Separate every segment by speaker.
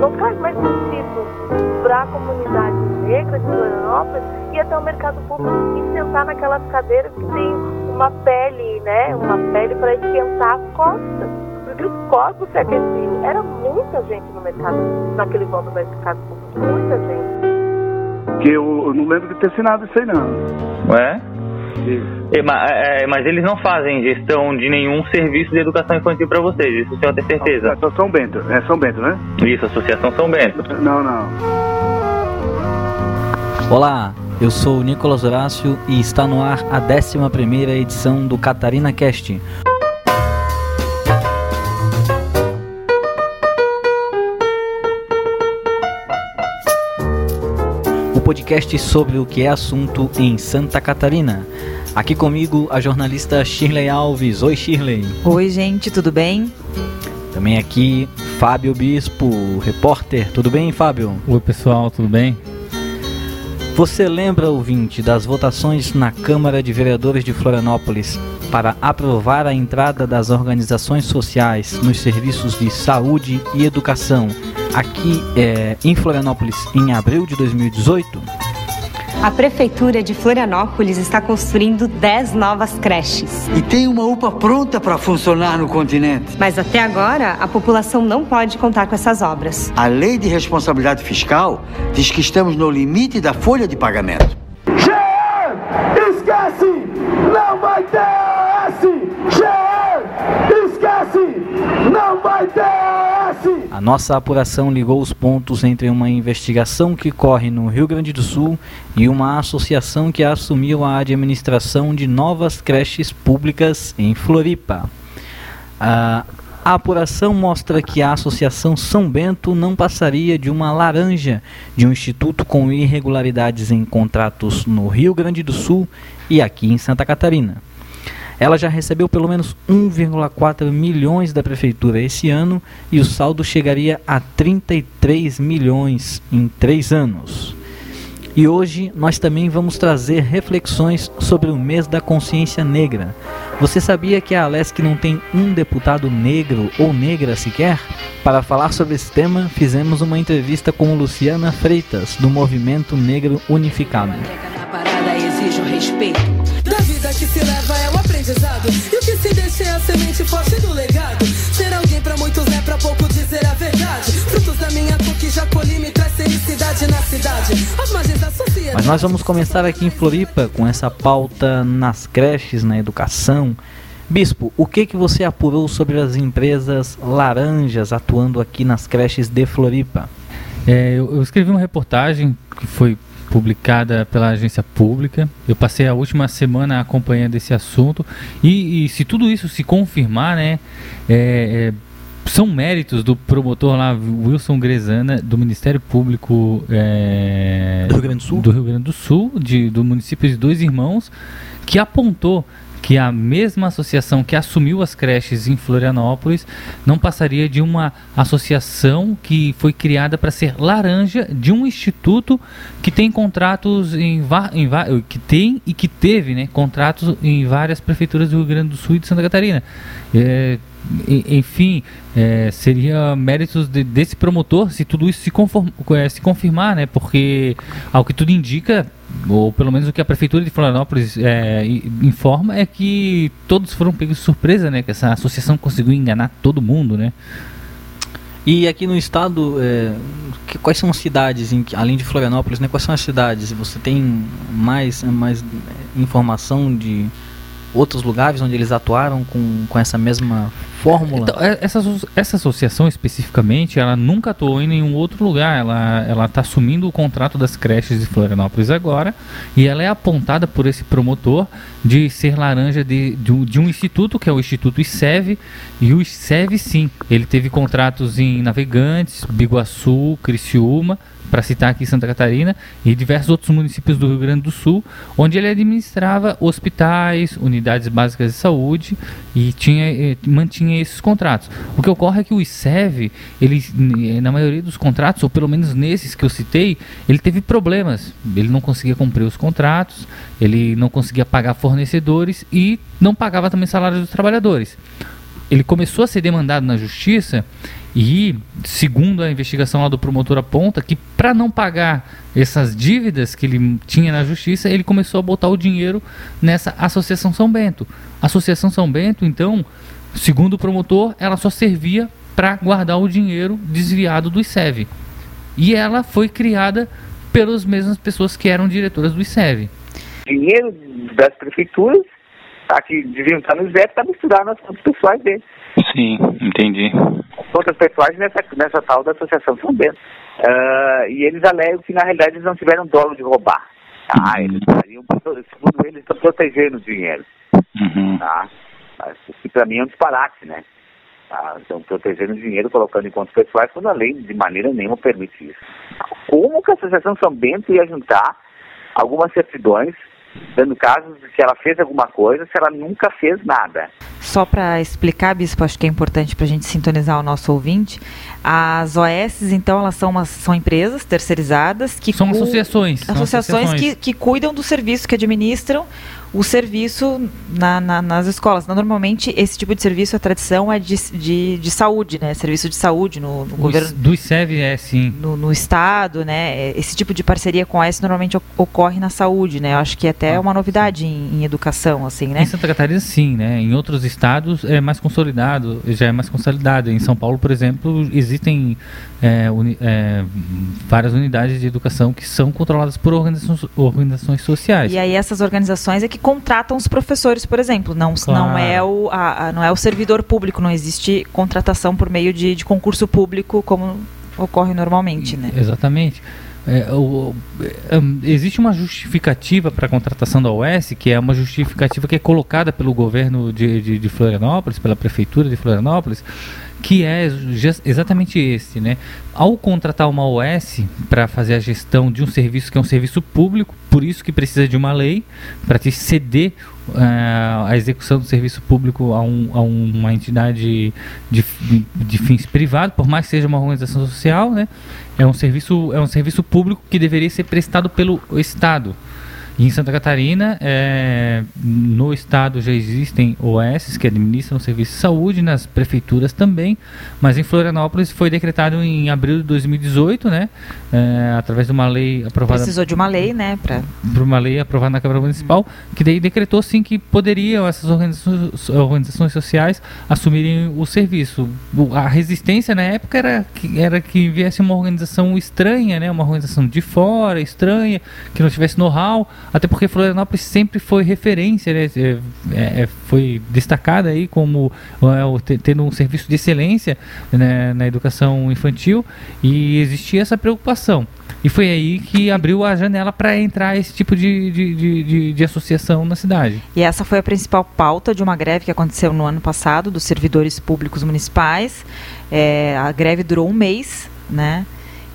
Speaker 1: não faz mais sentido para a comunidade negra de Florianópolis ir até o mercado público e sentar naquelas cadeiras que tem uma pele, né? Uma pele para esquentar as costas. Porque os corpos se aqueciam. Era muita gente no mercado, naquele vão do mercado público, muita gente.
Speaker 2: Que eu, eu não lembro de ter assinado isso aí não.
Speaker 3: É? É, mas, é, mas eles não fazem gestão de nenhum serviço de educação infantil para vocês, isso o senhor tem certeza?
Speaker 2: É São Bento, é São Bento, né?
Speaker 3: Isso, Associação São Bento.
Speaker 2: Não, não.
Speaker 4: Olá, eu sou o Nicolas Horácio e está no ar a 11 edição do Catarina Cast. Podcast sobre o que é assunto em Santa Catarina. Aqui comigo a jornalista Shirley Alves. Oi, Shirley.
Speaker 5: Oi, gente, tudo bem?
Speaker 4: Também aqui Fábio Bispo, repórter. Tudo bem, Fábio?
Speaker 6: Oi, pessoal, tudo bem?
Speaker 4: Você lembra, ouvinte, das votações na Câmara de Vereadores de Florianópolis para aprovar a entrada das organizações sociais nos serviços de saúde e educação aqui é, em Florianópolis em abril de 2018?
Speaker 7: A Prefeitura de Florianópolis está construindo 10 novas creches.
Speaker 8: E tem uma UPA pronta para funcionar no continente.
Speaker 7: Mas até agora, a população não pode contar com essas obras.
Speaker 8: A lei de responsabilidade fiscal diz que estamos no limite da folha de pagamento.
Speaker 9: GE! Esquece! Não vai ter S! GE! Esquece! Não vai ter S!
Speaker 4: A nossa apuração ligou os pontos entre uma investigação que corre no Rio Grande do Sul e uma associação que assumiu a administração de novas creches públicas em Floripa. A apuração mostra que a Associação São Bento não passaria de uma laranja de um instituto com irregularidades em contratos no Rio Grande do Sul e aqui em Santa Catarina. Ela já recebeu pelo menos 1,4 milhões da prefeitura esse ano e o saldo chegaria a 33 milhões em três anos. E hoje nós também vamos trazer reflexões sobre o mês da consciência negra. Você sabia que a Alesc não tem um deputado negro ou negra sequer? Para falar sobre esse tema, fizemos uma entrevista com Luciana Freitas, do Movimento Negro Unificado.
Speaker 10: Exige respeito. Aprendizado. E o que se deixa é a semente forte do legado. Ser alguém pra muitos é pra pouco dizer a verdade. Frutos da minha cor que já colhi me traz felicidade na cidade. As margens da sociedade.
Speaker 4: Mas nós vamos começar aqui em Floripa com essa pauta nas creches, na educação. Bispo, o que que você apurou sobre as empresas laranjas atuando aqui nas creches de Floripa?
Speaker 6: É, eu, eu escrevi uma reportagem que foi publicada pela agência pública. Eu passei a última semana acompanhando esse assunto e, e se tudo isso se confirmar, né, é, é, são méritos do promotor lá Wilson Grezana do Ministério Público é,
Speaker 4: Do Rio Grande do Sul?
Speaker 6: do Rio Grande do Sul, de, do município de Dois Irmãos, que apontou que a mesma associação que assumiu as creches em Florianópolis não passaria de uma associação que foi criada para ser laranja de um instituto que tem contratos em, em que tem e que teve né, contratos em várias prefeituras do Rio Grande do Sul e de Santa Catarina. É, enfim, é, seria méritos de- desse promotor se tudo isso se, conform- é, se confirmar, né? Porque, ao que tudo indica, ou pelo menos o que a prefeitura de Florianópolis é, informa, é que todos foram pegos de surpresa, né? Que essa associação conseguiu enganar todo mundo, né?
Speaker 4: E aqui no estado, é, que- quais são as cidades, em além de Florianópolis, né, quais são as cidades? Você tem mais, mais é, informação de outros lugares onde eles atuaram com, com essa mesma fórmula?
Speaker 6: Então, é- essa, essa associação especificamente, ela nunca atuou em nenhum outro lugar. Ela está assumindo o contrato das creches de Florianópolis agora e ela é apontada por esse promotor de ser laranja de, de, um, de um instituto, que é o Instituto ICEV. E o ICEV, sim, ele teve contratos em Navegantes, Biguaçu, Criciúma, para citar aqui Santa Catarina, e diversos outros municípios do Rio Grande do Sul, onde ele administrava hospitais, unidades básicas de saúde e tinha, mantinha esses contratos. O que ocorre é que o ICEV, ele, na maioria dos contratos, ou pelo menos nesses que eu citei, ele teve problemas. Ele não conseguia cumprir os contratos, ele não conseguia pagar fornecedores e não pagava também salário dos trabalhadores. ele começou a ser demandado na justiça e, segundo a investigação lá do promotor aponta, que para não pagar essas dívidas que ele tinha na justiça, ele começou a botar o dinheiro nessa Associação São Bento. A Associação São Bento, então, segundo o promotor, ela só servia para guardar o dinheiro desviado do ICEV. E ela foi criada pelas mesmas pessoas que eram diretoras do ICEV.
Speaker 5: Dinheiro das prefeituras, tá, que deviam estar no ICEV, está misturado nas contas pessoais deles.
Speaker 3: Sim, entendi.
Speaker 5: Contas pessoais nessa, nessa tal da Associação São Bento. Uh, e eles alegam que, na realidade, eles não tiveram dolo de roubar. Tá? Eles estariam, segundo eles, estão protegendo o dinheiro.
Speaker 3: Uhum.
Speaker 5: Tá? Mas, que para mim é um disparate, né? Tá? Estão protegendo o dinheiro, colocando em contas pessoais, quando a lei de maneira nenhuma permite isso. Como que a Associação São Bento ia juntar algumas certidões, dando casos de que ela fez alguma coisa, se ela nunca fez nada?
Speaker 11: Só para explicar, Bispo, acho que é importante para a gente sintonizar o nosso ouvinte. As OS, então, elas são, umas, são empresas terceirizadas que.
Speaker 6: São associações.
Speaker 11: Associações, associações. Que, que cuidam do serviço, que administram o serviço na, na, nas escolas. Normalmente, esse tipo de serviço, a tradição é de, de, de saúde, né? Serviço de saúde no, no governo.
Speaker 6: Do ICEV é sim.
Speaker 11: No, no, Estado, né? Esse tipo de parceria com a S normalmente ocorre na saúde, né? Eu acho que é até ah, uma novidade em, em, educação, assim, né?
Speaker 6: Em Santa Catarina, sim, né? Em outros estados é mais consolidado, já é mais consolidado. Em São Paulo, por exemplo, existem é, uni, é, várias unidades de educação que são controladas por organizações, organizações sociais.
Speaker 11: E aí essas organizações é que contratam os professores, por exemplo. Não, claro. não, é, o, a, a, não é o servidor público, não existe contratação por meio de, de concurso público como ocorre normalmente. Né?
Speaker 6: Exatamente. É, o, é, existe uma justificativa para a contratação da OS, que é uma justificativa que é colocada pelo governo de, de, de Florianópolis, pela prefeitura de Florianópolis, que é exatamente esse, né? Ao contratar uma OS para fazer a gestão de um serviço que é um serviço público, por isso que precisa de uma lei para te ceder uh, a execução do serviço público a, um, a uma entidade de, de fins privados, por mais que seja uma organização social, né? É um serviço é um serviço público que deveria ser prestado pelo Estado. E em Santa Catarina, é, no estado já existem OS que administram o serviço de saúde, nas prefeituras também, mas em Florianópolis foi decretado em abril de 2018, né, é, através de uma lei aprovada.
Speaker 11: Precisou de uma lei, né, para
Speaker 6: uma lei aprovada na Câmara Municipal, que daí decretou sim que poderiam essas organizações, organizações sociais assumirem o serviço. A resistência na época era que, era que viesse uma organização estranha, né, uma organização de fora, estranha, que não tivesse know-how até porque Florianópolis sempre foi referência, né? É, é, foi destacada aí como é, tendo um serviço de excelência né, na educação infantil e existia essa preocupação. E foi aí que abriu a janela para entrar esse tipo de, de, de, de, de associação na cidade.
Speaker 11: E essa foi a principal pauta de uma greve que aconteceu no ano passado dos servidores públicos municipais. É, a greve durou um mês, né?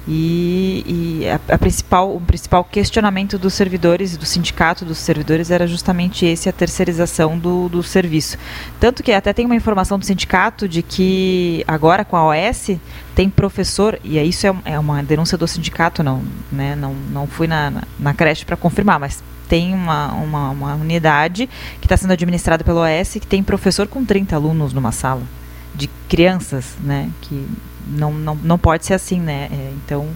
Speaker 11: E, e a, a, principal, o principal questionamento dos servidores, do sindicato dos servidores, era justamente esse, a terceirização do, do serviço. Tanto que até tem uma informação do sindicato de que agora com a OS tem professor, e isso é, é uma denúncia do sindicato, não, né, não, não fui na, na, na creche para confirmar, mas tem uma, uma, uma unidade que está sendo administrada pelo OS que tem professor com 30 alunos numa sala de crianças, né, que não, não, não pode ser assim, né? É, então,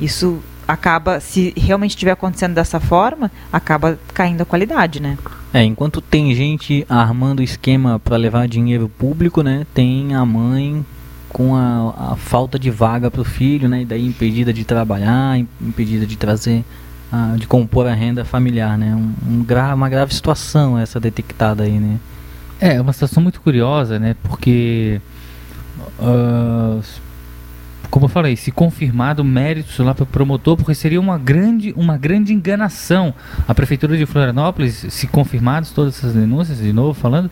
Speaker 11: isso acaba, se realmente estiver acontecendo dessa forma, acaba caindo a qualidade, né?
Speaker 4: É, enquanto tem gente armando esquema para levar dinheiro público, né? Tem a mãe com a, a falta de vaga para o filho, né? E daí impedida de trabalhar, impedida de trazer, uh, de compor a renda familiar, né? Um, um gra uma grave situação essa detectada aí, né?
Speaker 6: É, uma situação muito curiosa, né? Porque uh, como eu falei, se confirmado méritos lá para o promotor, porque seria uma grande, uma grande enganação. A Prefeitura de Florianópolis, se confirmadas todas essas denúncias, de novo falando,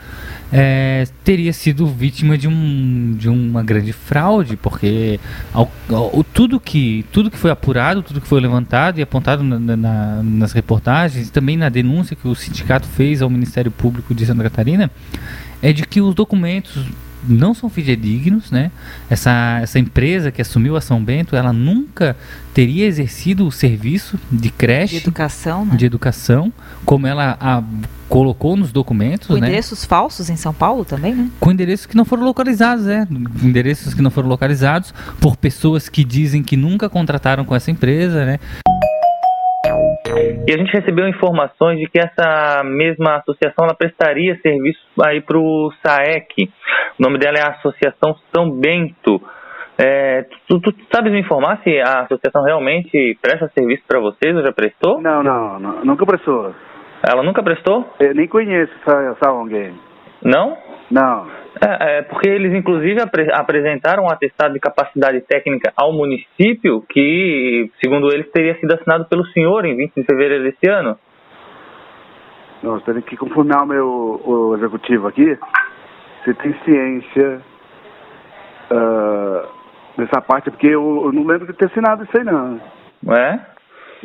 Speaker 6: é, teria sido vítima de, um, de uma grande fraude, porque ao, ao, tudo, que, tudo que foi apurado, tudo que foi levantado e apontado na, na, nas reportagens, também na denúncia que o sindicato fez ao Ministério Público de Santa Catarina, é de que os documentos não são fidedignos, né? Essa, essa empresa que assumiu a São Bento, ela nunca teria exercido o serviço de creche,
Speaker 11: De educação, né?
Speaker 6: de educação, como ela a, colocou nos documentos,
Speaker 11: Com
Speaker 6: né?
Speaker 11: endereços falsos em São Paulo também, né?
Speaker 6: Com endereços que não foram localizados, né? Endereços que não foram localizados por pessoas que dizem que nunca contrataram com essa empresa, né?
Speaker 3: E a gente recebeu informações de que essa mesma associação ela prestaria serviço aí para o SAEC. O nome dela é a Associação São Bento. É, tu, tu sabes me informar se a associação realmente presta serviço para vocês ou já prestou?
Speaker 2: Não, não, não, nunca prestou.
Speaker 3: Ela nunca prestou?
Speaker 2: Eu nem conheço essa, essa ONG.
Speaker 3: Não?
Speaker 2: Não.
Speaker 3: É, é, porque eles inclusive apre- apresentaram um atestado de capacidade técnica ao município que, segundo eles, teria sido assinado pelo senhor em 20 de fevereiro desse ano.
Speaker 2: Nós temos que confirmar o meu o executivo aqui. Se tem ciência ah, dessa parte, porque eu, eu não lembro de ter assinado isso aí, não.
Speaker 3: É?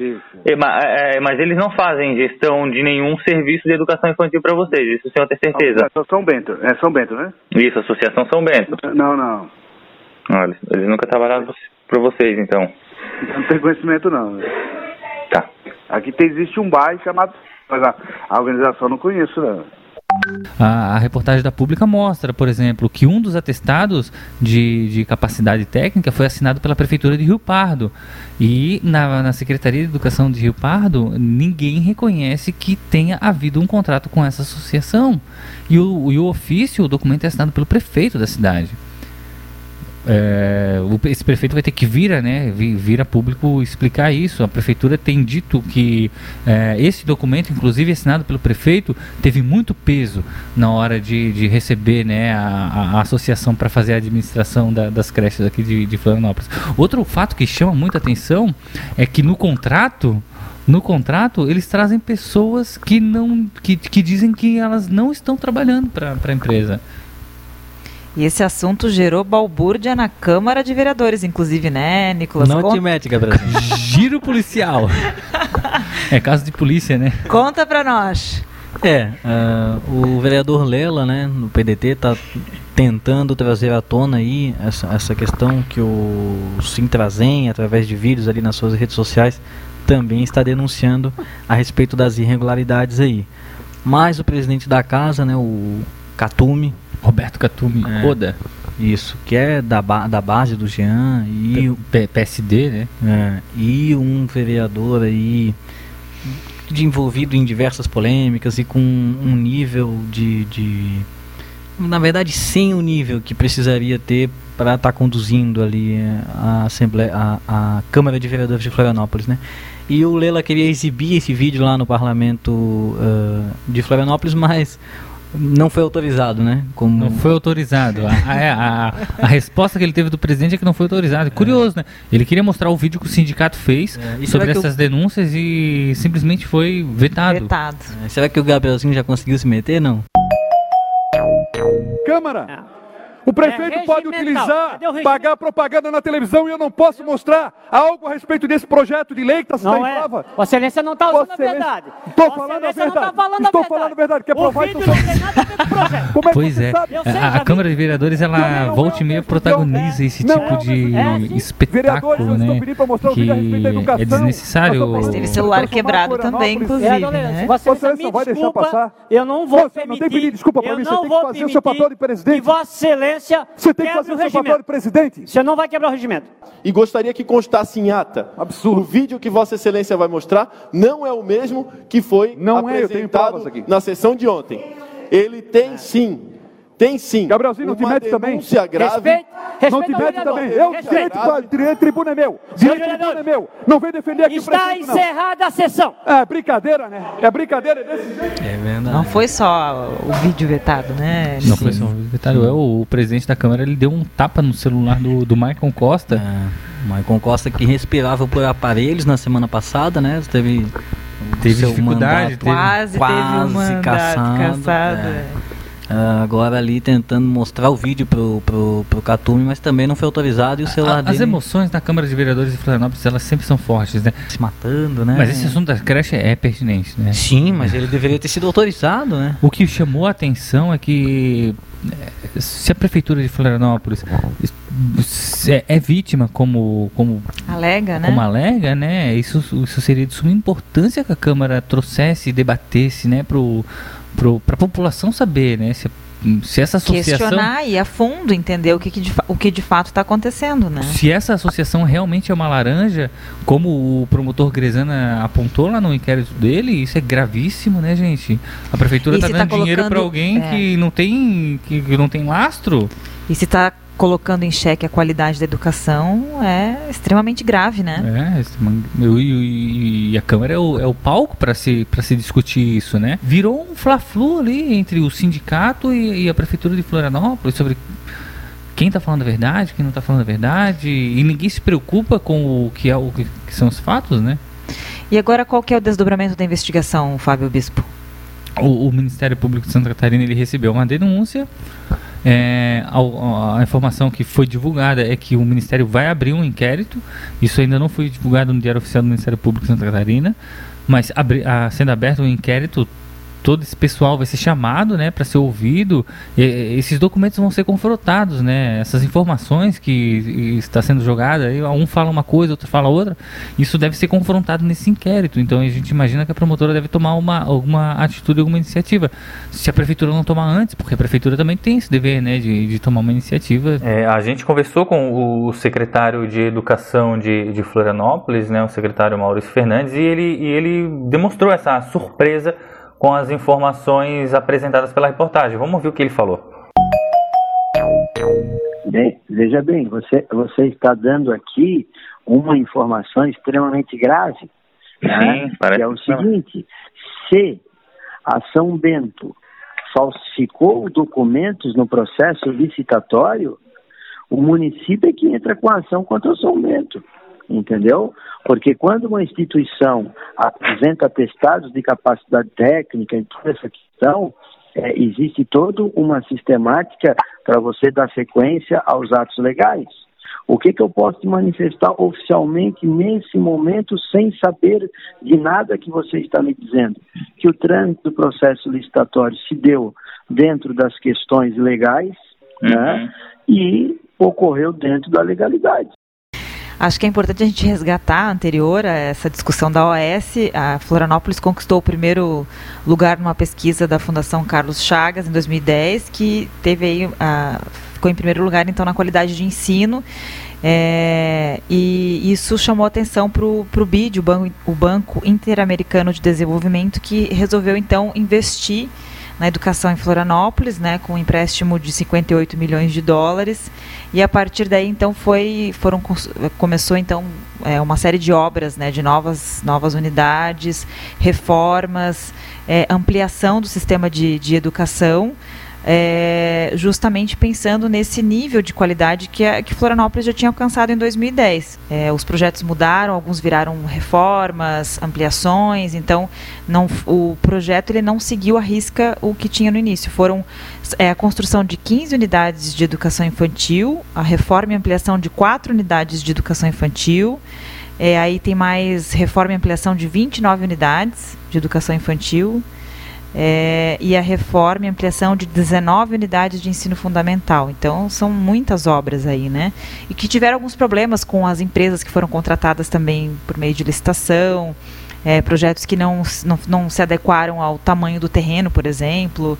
Speaker 2: Isso.
Speaker 3: É, ma- é, mas eles não fazem gestão de nenhum serviço de educação infantil para vocês, isso o senhor tem certeza?
Speaker 2: É São Bento, é São Bento, né?
Speaker 3: Isso, Associação São Bento.
Speaker 2: Não, não.
Speaker 3: Ah, eles, eles nunca trabalharam para vocês, então.
Speaker 2: Não tenho conhecimento, não.
Speaker 3: Tá.
Speaker 2: Aqui tem, existe um bairro chamado... Mas a, a organização eu não conheço, não.
Speaker 6: A, a reportagem da Pública mostra, por exemplo, que um dos atestados de, de capacidade técnica foi assinado pela Prefeitura de Rio Pardo. E na, na Secretaria de Educação de Rio Pardo, ninguém reconhece que tenha havido um contrato com essa associação. E o, e o ofício, o documento é assinado pelo prefeito da cidade. É, esse prefeito vai ter que vir, né, vi- vir a público explicar isso. A prefeitura tem dito que é, esse documento, inclusive assinado pelo prefeito, teve muito peso na hora de, de receber né, a, a- a associação para fazer a administração da- das creches aqui de, de Florianópolis. Outro fato que chama muita atenção é que no contrato no contrato, eles trazem pessoas que não que, que dizem que elas não estão trabalhando para a empresa.
Speaker 11: E esse assunto gerou balbúrdia na Câmara de Vereadores, inclusive, né, Nicolas?
Speaker 4: Não
Speaker 11: Con-
Speaker 4: te mete, Gabriel.
Speaker 6: Giro policial. é caso de polícia, né?
Speaker 11: Conta pra nós.
Speaker 4: É, ah, o vereador Lela, né, no PDT, está tentando trazer à tona aí essa, essa questão que o Sintrazem, através de vídeos ali nas suas redes sociais, também está denunciando a respeito das irregularidades aí. Mas o presidente da casa, né, o Catumi,
Speaker 6: Roberto Catumi,
Speaker 4: É.
Speaker 6: Oda.
Speaker 4: isso, que é da, ba- da base do Jean e o-
Speaker 6: PSD, né?
Speaker 4: é, e um vereador aí de envolvido em diversas polêmicas e com um nível de, de na verdade sem o nível que precisaria ter para estar conduzindo ali a Assembleia a, a Câmara de Vereadores de Florianópolis, né? E o Lela queria exibir esse vídeo lá no parlamento ah, de Florianópolis, mas não foi autorizado, né? Como
Speaker 6: Não foi autorizado. A, a- a- a resposta que ele teve do presidente é que não foi autorizado. Curioso, né? Ele queria mostrar o vídeo que o sindicato fez
Speaker 4: será
Speaker 6: sobre
Speaker 4: que o-
Speaker 6: essas denúncias e simplesmente foi vetado.
Speaker 11: Vetado.
Speaker 4: É, Será que o Gabrielzinho já conseguiu se meter? Não.
Speaker 12: Câmara. O prefeito
Speaker 13: É
Speaker 12: pode utilizar, pagar propaganda na televisão e eu não posso mostrar algo a respeito desse projeto de lei que está em
Speaker 13: é.
Speaker 12: prova.
Speaker 13: Vossa Excelência não está usando
Speaker 12: Vossa
Speaker 13: a verdade.
Speaker 12: Estou
Speaker 13: Vossa
Speaker 12: falando a
Speaker 13: Excelência não
Speaker 12: verdade.
Speaker 13: tá falando a
Speaker 12: Estou
Speaker 13: verdade.
Speaker 12: falando a verdade. Quer provar então?
Speaker 13: não tem nada a ver com o projeto.
Speaker 12: Como é que
Speaker 6: Pois é,
Speaker 13: sei,
Speaker 6: a, a. Câmara de Vereadores, ela volta e meia protagoniza esse
Speaker 12: Não,
Speaker 6: tipo de
Speaker 13: é, sim.
Speaker 6: espetáculo,
Speaker 12: Vereadores, eu estou
Speaker 6: né?
Speaker 12: pedindo para mostrar o
Speaker 6: Que
Speaker 12: a
Speaker 6: é desnecessário.
Speaker 12: Mas
Speaker 11: Teve celular quebrado também, inclusive, né?
Speaker 13: Vossa Excelência,
Speaker 12: vai deixar passar?
Speaker 13: eu não vou permitir.
Speaker 12: não tem pedir desculpa para mim, você
Speaker 13: não
Speaker 12: tem
Speaker 13: vou
Speaker 12: que fazer o seu papel de presidente.
Speaker 13: Que Vossa Excelência
Speaker 12: Você tem que fazer
Speaker 13: o
Speaker 12: o seu papel de
Speaker 13: regimento.
Speaker 12: presidente.
Speaker 13: Você não vai quebrar o regimento.
Speaker 14: E gostaria que constasse em ata.
Speaker 12: Absurdo.
Speaker 14: O vídeo que Vossa Excelência vai mostrar não é o mesmo que foi
Speaker 12: Não é,
Speaker 14: apresentado
Speaker 12: aqui.
Speaker 14: na sessão de ontem. Ele tem sim, tem sim.
Speaker 12: Gabrielzinho, não te mete também.
Speaker 14: grave.
Speaker 13: Respeito, respeito
Speaker 12: Não te mete também. Eu,
Speaker 13: Respeito.
Speaker 12: direito, direito, tribuna é meu. Direito, tribuna é meu. Não vem defender aqui o
Speaker 13: Está
Speaker 12: prefeito, não.
Speaker 13: encerrada a sessão.
Speaker 12: É brincadeira, né? É brincadeira desse jeito.
Speaker 4: É verdade.
Speaker 11: Não foi só o vídeo vetado, né?
Speaker 6: Não foi só um detalhe. é, O, o presidente da Câmara ele deu um tapa no celular do, do Maicon Costa.
Speaker 4: É, Maicon Costa que respirava por aparelhos na semana passada, né? Teve, o
Speaker 6: Teve dificuldade,
Speaker 4: mandato
Speaker 6: teve-
Speaker 11: Quase, teve um mandato
Speaker 4: caçado,
Speaker 11: caçado.
Speaker 4: é. Ah, agora ali tentando mostrar o vídeo pro, pro, pro Catume, mas também não foi autorizado e o celular
Speaker 6: A- As
Speaker 4: dele
Speaker 6: emoções da Câmara de Vereadores de Florianópolis, elas sempre são fortes, né?
Speaker 4: se matando, né?
Speaker 6: Mas esse assunto da creche é pertinente, né?
Speaker 4: Sim, mas ele deveria ter sido autorizado, né?
Speaker 6: O que chamou a atenção é que é, se a prefeitura de Florianópolis é, é vítima como como
Speaker 11: alega, né?
Speaker 6: Como alega, né? Isso, isso seria de suma importância que a Câmara trouxesse e debatesse, né, pro para a população saber, né, se se essa associação
Speaker 11: questionar e a fundo entender o que, que de, o que de fato está acontecendo, né?
Speaker 6: Se essa associação realmente é uma laranja, como o promotor Grezana apontou lá no inquérito dele, isso é gravíssimo, né, gente? A prefeitura está dando tá dinheiro para alguém é. que não tem que não tem lastro.
Speaker 11: E se está colocando em xeque a qualidade da educação é extremamente grave, né?
Speaker 6: É, e, e a Câmara é o, é o palco para se, se discutir isso, né? Virou um fla-flu ali entre o sindicato e, e, a Prefeitura de Florianópolis sobre quem está falando a verdade, quem não está falando a verdade, e ninguém se preocupa com o que, é, o que são os fatos, né?
Speaker 11: E agora qual que é o desdobramento da investigação, Fábio Bispo?
Speaker 6: O, o Ministério Público de Santa Catarina ele recebeu uma denúncia é, a, a, informação que foi divulgada é que o Ministério vai abrir um inquérito. Isso ainda não foi divulgado no Diário Oficial do Ministério Público de Santa Catarina, mas abri, a, sendo aberto um inquérito todo esse pessoal vai ser chamado, né, para ser ouvido. E, esses documentos vão ser confrontados, né? Essas informações que está sendo jogada, um fala uma coisa, outro fala outra. Isso deve ser confrontado nesse inquérito. Então a gente imagina que a promotora deve tomar uma alguma atitude, alguma iniciativa. Se a prefeitura não tomar antes, porque a prefeitura também tem esse dever, né, de, de tomar uma iniciativa.
Speaker 3: É, a gente conversou com o secretário de Educação de, de Florianópolis, né, o secretário Maurício Fernandes, e ele, e ele demonstrou essa surpresa com as informações apresentadas pela reportagem. Vamos ver o que ele falou.
Speaker 15: Bem, veja bem, você, você está dando aqui uma informação extremamente grave. Né? Sim, parece que é o seguinte: se a São Bento falsificou documentos no processo licitatório, o município é que entra com a ação contra o São Bento entendeu? Porque quando uma instituição apresenta atestados de capacidade técnica em toda essa questão, é, existe toda uma sistemática para você dar sequência aos atos legais. O que, que eu posso manifestar oficialmente nesse momento sem saber de nada que você está me dizendo? Que o trânsito do processo licitatório se deu dentro das questões legais né, uhum. né, e ocorreu dentro da legalidade.
Speaker 11: Acho que é importante a gente resgatar anterior a essa discussão da OAS. A Florianópolis conquistou o primeiro lugar numa pesquisa da Fundação Carlos Chagas em 2010, que teve aí, a, ficou em primeiro lugar então na qualidade de ensino. É, e isso chamou atenção para o BID, o Banco, o Banco Interamericano de Desenvolvimento, que resolveu então investir na educação em Florianópolis, né, com um empréstimo de 58 milhões de dólares. E a partir daí, então, foi, foram, começou então é, uma série de obras, né, de novas, novas unidades, reformas, é, ampliação do sistema de, de educação é, justamente pensando nesse nível de qualidade que, a, que Florianópolis já tinha alcançado em 2010. É, os projetos mudaram, alguns viraram reformas, ampliações, então não, o projeto ele não seguiu a risca o que tinha no início. Foram é, a construção de 15 unidades de educação infantil, a reforma e ampliação de 4 unidades de educação infantil, é, aí tem mais reforma e ampliação de 29 unidades de educação infantil, é, e a reforma e ampliação de 19 unidades de ensino fundamental. Então, são muitas obras aí, né? E que tiveram alguns problemas com as empresas que foram contratadas também por meio de licitação, é, projetos que não, não, não se adequaram ao tamanho do terreno, por exemplo.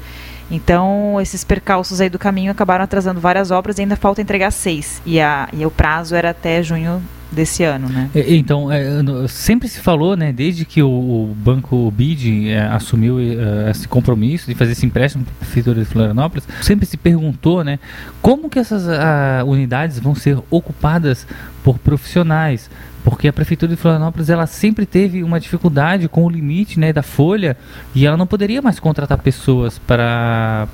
Speaker 11: Então, esses percalços aí do caminho acabaram atrasando várias obras e ainda falta entregar seis. E, a, e o prazo era até junho desse ano, né?
Speaker 6: Então, é, sempre se falou, né, desde que o, banco BID é, assumiu é, esse compromisso de fazer esse empréstimo para a prefeitura de Florianópolis, sempre se perguntou, né, como que essas a, unidades vão ser ocupadas por profissionais? Porque a prefeitura de Florianópolis ela sempre teve uma dificuldade com o limite né, da folha e ela não poderia mais contratar pessoas para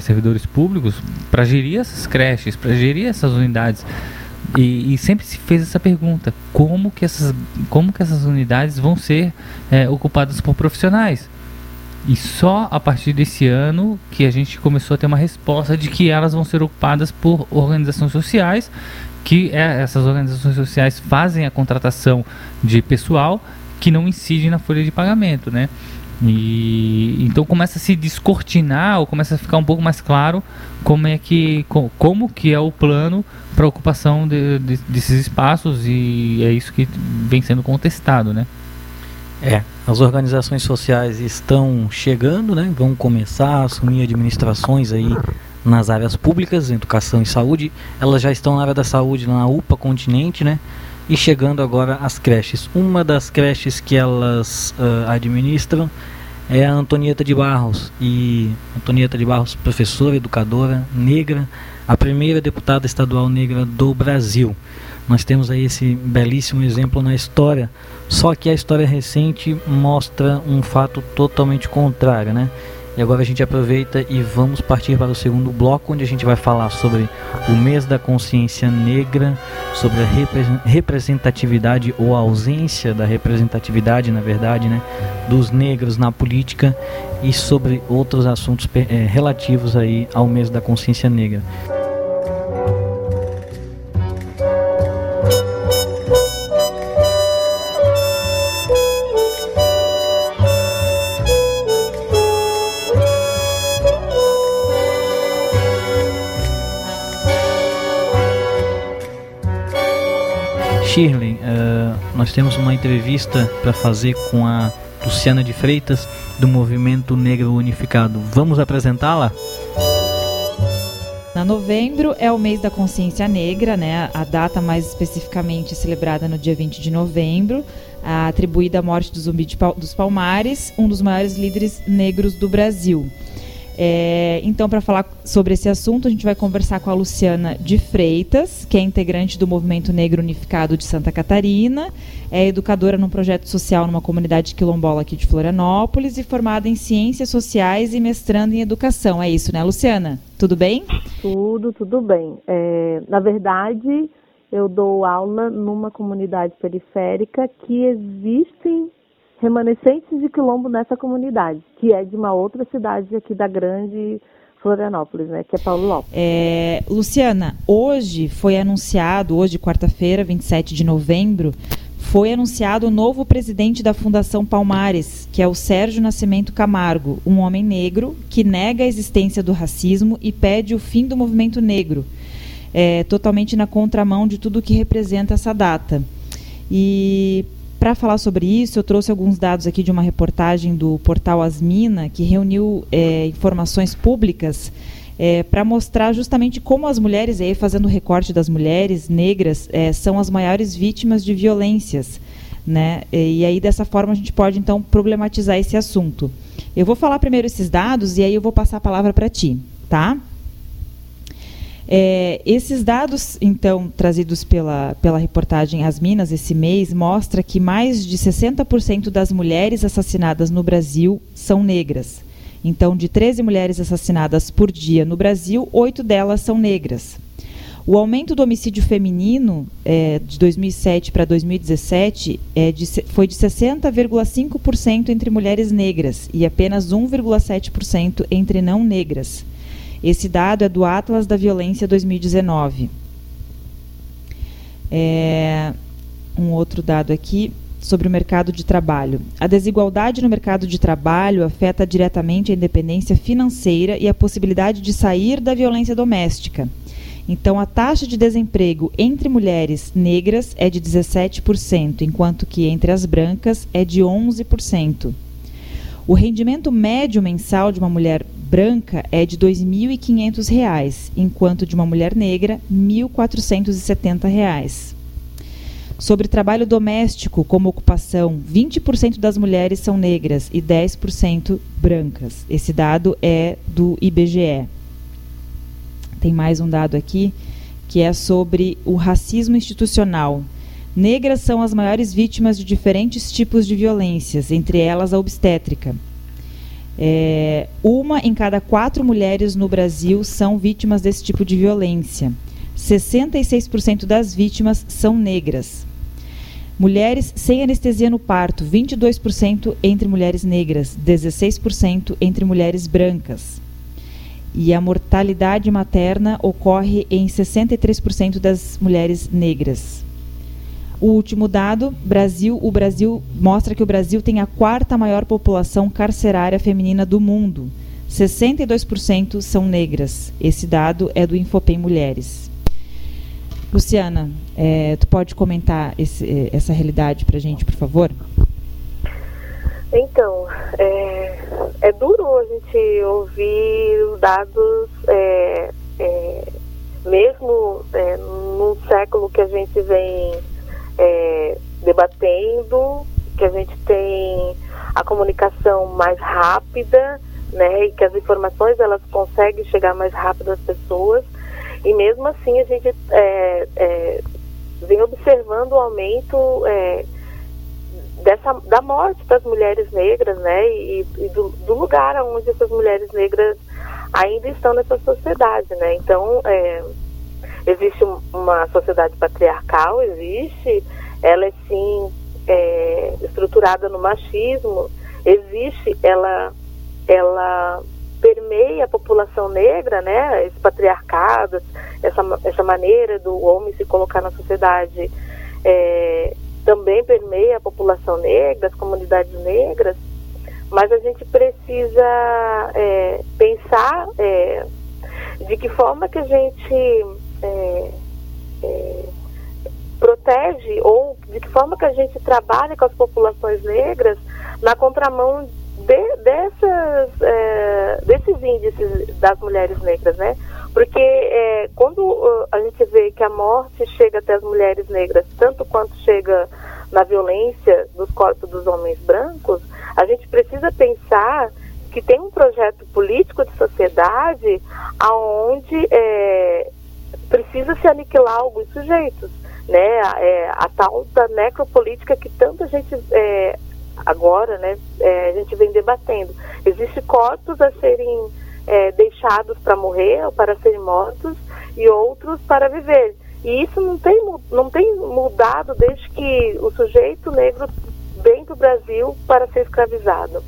Speaker 6: servidores públicos para gerir essas creches, para gerir essas unidades. E, e, sempre se fez essa pergunta: como que essas, como que essas unidades vão ser é, ocupadas por profissionais? E só a partir desse ano que a gente começou a ter uma resposta de que elas vão ser ocupadas por organizações sociais, que é, essas organizações sociais fazem a contratação de pessoal que não incide na folha de pagamento, né? E então começa a se descortinar ou começa a ficar um pouco mais claro como é que como que é o plano para ocupação de, de, desses espaços e é isso que vem sendo contestado, né?
Speaker 4: É, as organizações sociais estão chegando, né? Vão começar a assumir administrações aí nas áreas públicas, educação e saúde. Elas já estão na área da saúde na UPA Continente, né? E chegando agora às creches. Uma das creches que elas uh, administram é a Antonieta de Barros. E Antonieta de Barros, professora, educadora, negra, a primeira deputada estadual negra do Brasil. Nós temos aí esse belíssimo exemplo na história, só que a história recente mostra um fato totalmente contrário, né? E agora a gente aproveita e vamos partir para o segundo bloco, onde a gente vai falar sobre o mês da consciência negra, sobre a representatividade ou ausência da representatividade, na verdade, né, dos negros na política e sobre outros assuntos é, relativos aí ao mês da consciência negra. Shirley, uh, nós temos uma entrevista para fazer com a Luciana de Freitas, do Movimento Negro Unificado. Vamos apresentá-la?
Speaker 11: Na novembro é o mês da consciência negra, né? A data mais especificamente celebrada no dia 20 de novembro, atribuída à morte do Zumbi dos Palmares, um dos maiores líderes negros do Brasil. É, então, para falar sobre esse assunto, a gente vai conversar com a Luciana de Freitas, que é integrante do Movimento Negro Unificado de Santa Catarina, é educadora num projeto social numa comunidade quilombola aqui de Florianópolis e formada em Ciências Sociais e mestrando em Educação. É isso, né, Luciana? Tudo bem?
Speaker 1: Tudo, tudo bem. É, na verdade, eu dou aula numa comunidade periférica que existem remanescentes de quilombo nessa comunidade, que é de uma outra cidade aqui da grande Florianópolis, né, que é Paulo Lopes.
Speaker 11: É, Luciana, hoje foi anunciado, hoje quarta-feira, 27 de novembro, foi anunciado o novo presidente da Fundação Palmares, que é o Sérgio Nascimento Camargo, um homem negro que nega a existência do racismo e pede o fim do movimento negro, é, totalmente na contramão de tudo que representa essa data. E para falar sobre isso, eu trouxe alguns dados aqui de uma reportagem do portal Asmina, que reuniu é, informações públicas é, para mostrar justamente como as mulheres, aí fazendo recorte das mulheres negras, é, são as maiores vítimas de violências. Né? E aí, dessa forma, a gente pode, então, problematizar esse assunto. Eu vou falar primeiro esses dados e aí eu vou passar a palavra para ti, tá? É, esses dados, então, trazidos pela, pela reportagem As Minas esse mês, mostra que mais de 60% das mulheres assassinadas no Brasil são negras. Então, de 13 mulheres assassinadas por dia no Brasil, 8 delas são negras. O aumento do homicídio feminino é, de 2007 para 2017 é de, foi de 60,5% entre mulheres negras e apenas 1,7% entre não negras. Esse dado é do Atlas da Violência 2019. É, um outro dado aqui sobre o mercado de trabalho. A desigualdade no mercado de trabalho afeta diretamente a independência financeira e a possibilidade de sair da violência doméstica. Então, a taxa de desemprego entre mulheres negras é de 17%, enquanto que entre as brancas é de 11%. O rendimento médio mensal de uma mulher branca é de R$ 2.500, enquanto de uma mulher negra, R$ 1.470. Sobre trabalho doméstico como ocupação, 20% das mulheres são negras e 10% brancas. Esse dado é do IBGE. Tem mais um dado aqui que é sobre o racismo institucional. Negras são as maiores vítimas de diferentes tipos de violências, entre elas a obstétrica. É, uma em cada quatro mulheres no Brasil são vítimas desse tipo de violência. 66% das vítimas são negras. Mulheres sem anestesia no parto, 22% entre mulheres negras, 16% entre mulheres brancas. E a mortalidade materna ocorre em 63% das mulheres negras. O último dado, Brasil, o Brasil mostra que o Brasil tem a quarta maior população carcerária feminina do mundo. 62% são negras. Esse dado é do Infopem Mulheres. Luciana, é, tu pode comentar esse, eh, essa realidade para a gente, por favor?
Speaker 1: Então, é, é duro a gente ouvir os dados, é, é, mesmo é, num século que a gente vem é, debatendo, que a gente tem a comunicação mais rápida, né, e que as informações elas conseguem chegar mais rápido às pessoas, e mesmo assim a gente é, é, vem observando o aumento é, dessa, da morte das mulheres negras, né? E, e do, do, lugar onde essas mulheres negras ainda estão nessa sociedade, né? Então, é, existe uma sociedade patriarcal, existe, ela é sim é, estruturada no machismo, existe, ela, ela permeia a população negra, né? Esse patriarcado, essa, essa maneira do homem se colocar na sociedade é, também permeia a população negra, as comunidades negras, mas a gente precisa é, pensar é, de que forma que a gente é, é, protege ou de que forma que a gente trabalha com as populações negras na contramão de, dessas, é, desses índices das mulheres negras, né? Porque é, quando a gente vê que a morte chega até as mulheres negras, tanto quanto chega na violência dos corpos dos homens brancos, a gente precisa pensar que tem um projeto político de sociedade aonde é, precisa se aniquilar alguns sujeitos, né? É, a tal da necropolítica que tanta gente é, agora, né? É, a gente vem debatendo. Existem corpos a serem é, deixados para morrer ou para serem mortos e outros para viver. E isso não tem, não tem mudado desde que o sujeito negro vem para o Brasil para ser escravizado.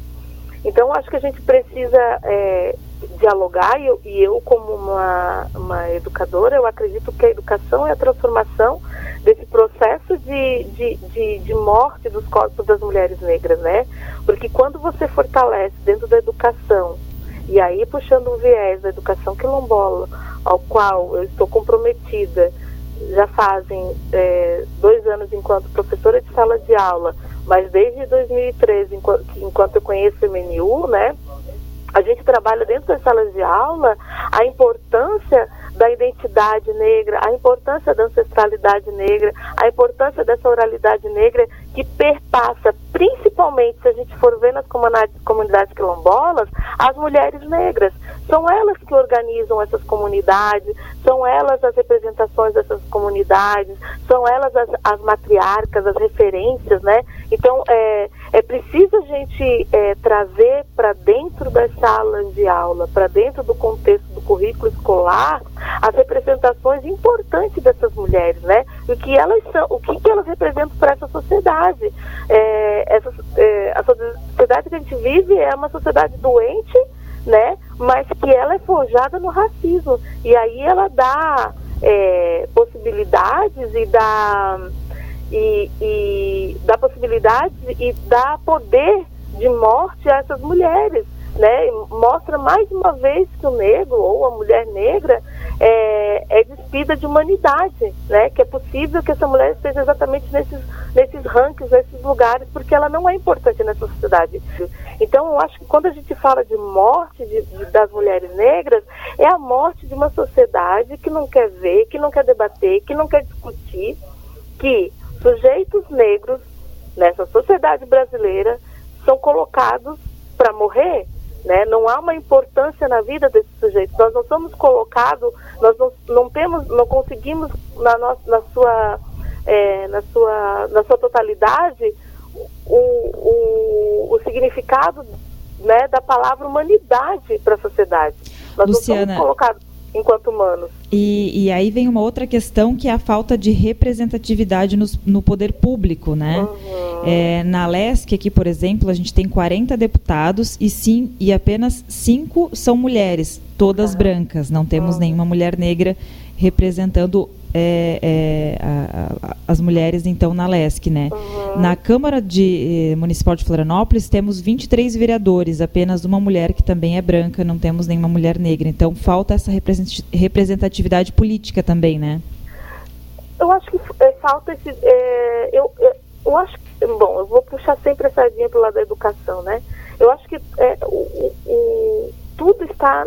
Speaker 1: Então, acho que a gente precisa é, dialogar, e eu, e eu, como uma, uma educadora, eu acredito que a educação é a transformação desse processo de, de, de, de morte dos corpos das mulheres negras, né? Porque quando você fortalece dentro da educação e aí, puxando um viés da educação quilombola, ao qual eu estou comprometida, já fazem é, dois anos enquanto professora de sala de aula, mas desde 2013, enquanto, eu conheço o MNU, né, a gente trabalha dentro das salas de aula a importância da identidade negra, a importância da ancestralidade negra, a importância dessa oralidade negra que perpassa, principalmente se a gente for ver nas comunidades, quilombolas, as mulheres negras. São elas que organizam essas comunidades, são elas as representações dessas comunidades, são elas as, as matriarcas, as referências, né? Então, é, é preciso a gente é, trazer para dentro das salas de aula, para dentro do contexto currículo escolar, as representações importantes dessas mulheres, né? O que elas são, o que, que elas representam para essa sociedade. É, essa, é, a sociedade que a gente vive é uma sociedade doente, né? Mas que ela é forjada no racismo. E aí ela dá é, possibilidades e dá e, e dá possibilidades e dá poder de morte a essas mulheres né, mostra mais uma vez que o negro ou a mulher negra é, é despida de humanidade, né, que é possível que essa mulher esteja exatamente nesses, nesses rankings, nesses lugares, porque ela não é importante nessa sociedade. Então, eu acho que quando a gente fala de morte de, de, das mulheres negras, é a morte de uma sociedade que não quer ver, que não quer debater, que não quer discutir, que sujeitos negros nessa sociedade brasileira são colocados para morrer né? Não há uma importância na vida desse sujeito. Nós não somos colocados, nós não, não temos, não conseguimos na, nossa, na sua, é, na sua, na sua totalidade o, o, o significado né, da palavra humanidade para a sociedade. Nós
Speaker 11: Luciana,
Speaker 1: não somos colocados enquanto humanos.
Speaker 11: E, e aí vem uma outra questão que é a falta de representatividade no, no poder público, né? Uhum. É, na LESC aqui, por exemplo, a gente tem 40 deputados e sim e apenas cinco são mulheres, todas uhum. brancas. Não temos uhum. nenhuma mulher negra representando é, é, a, a, as mulheres então na LESC, né? Uhum. Na Câmara de, eh, Municipal de Florianópolis temos 23 vereadores, apenas uma mulher que também é branca, não temos nenhuma mulher negra. Então falta essa representatividade política também, né?
Speaker 1: Eu acho que é, falta esse. É, eu, eu, eu, acho que. Bom, eu vou puxar sempre a sardinha para o lado da educação, né? Eu acho que é, o, o, tudo está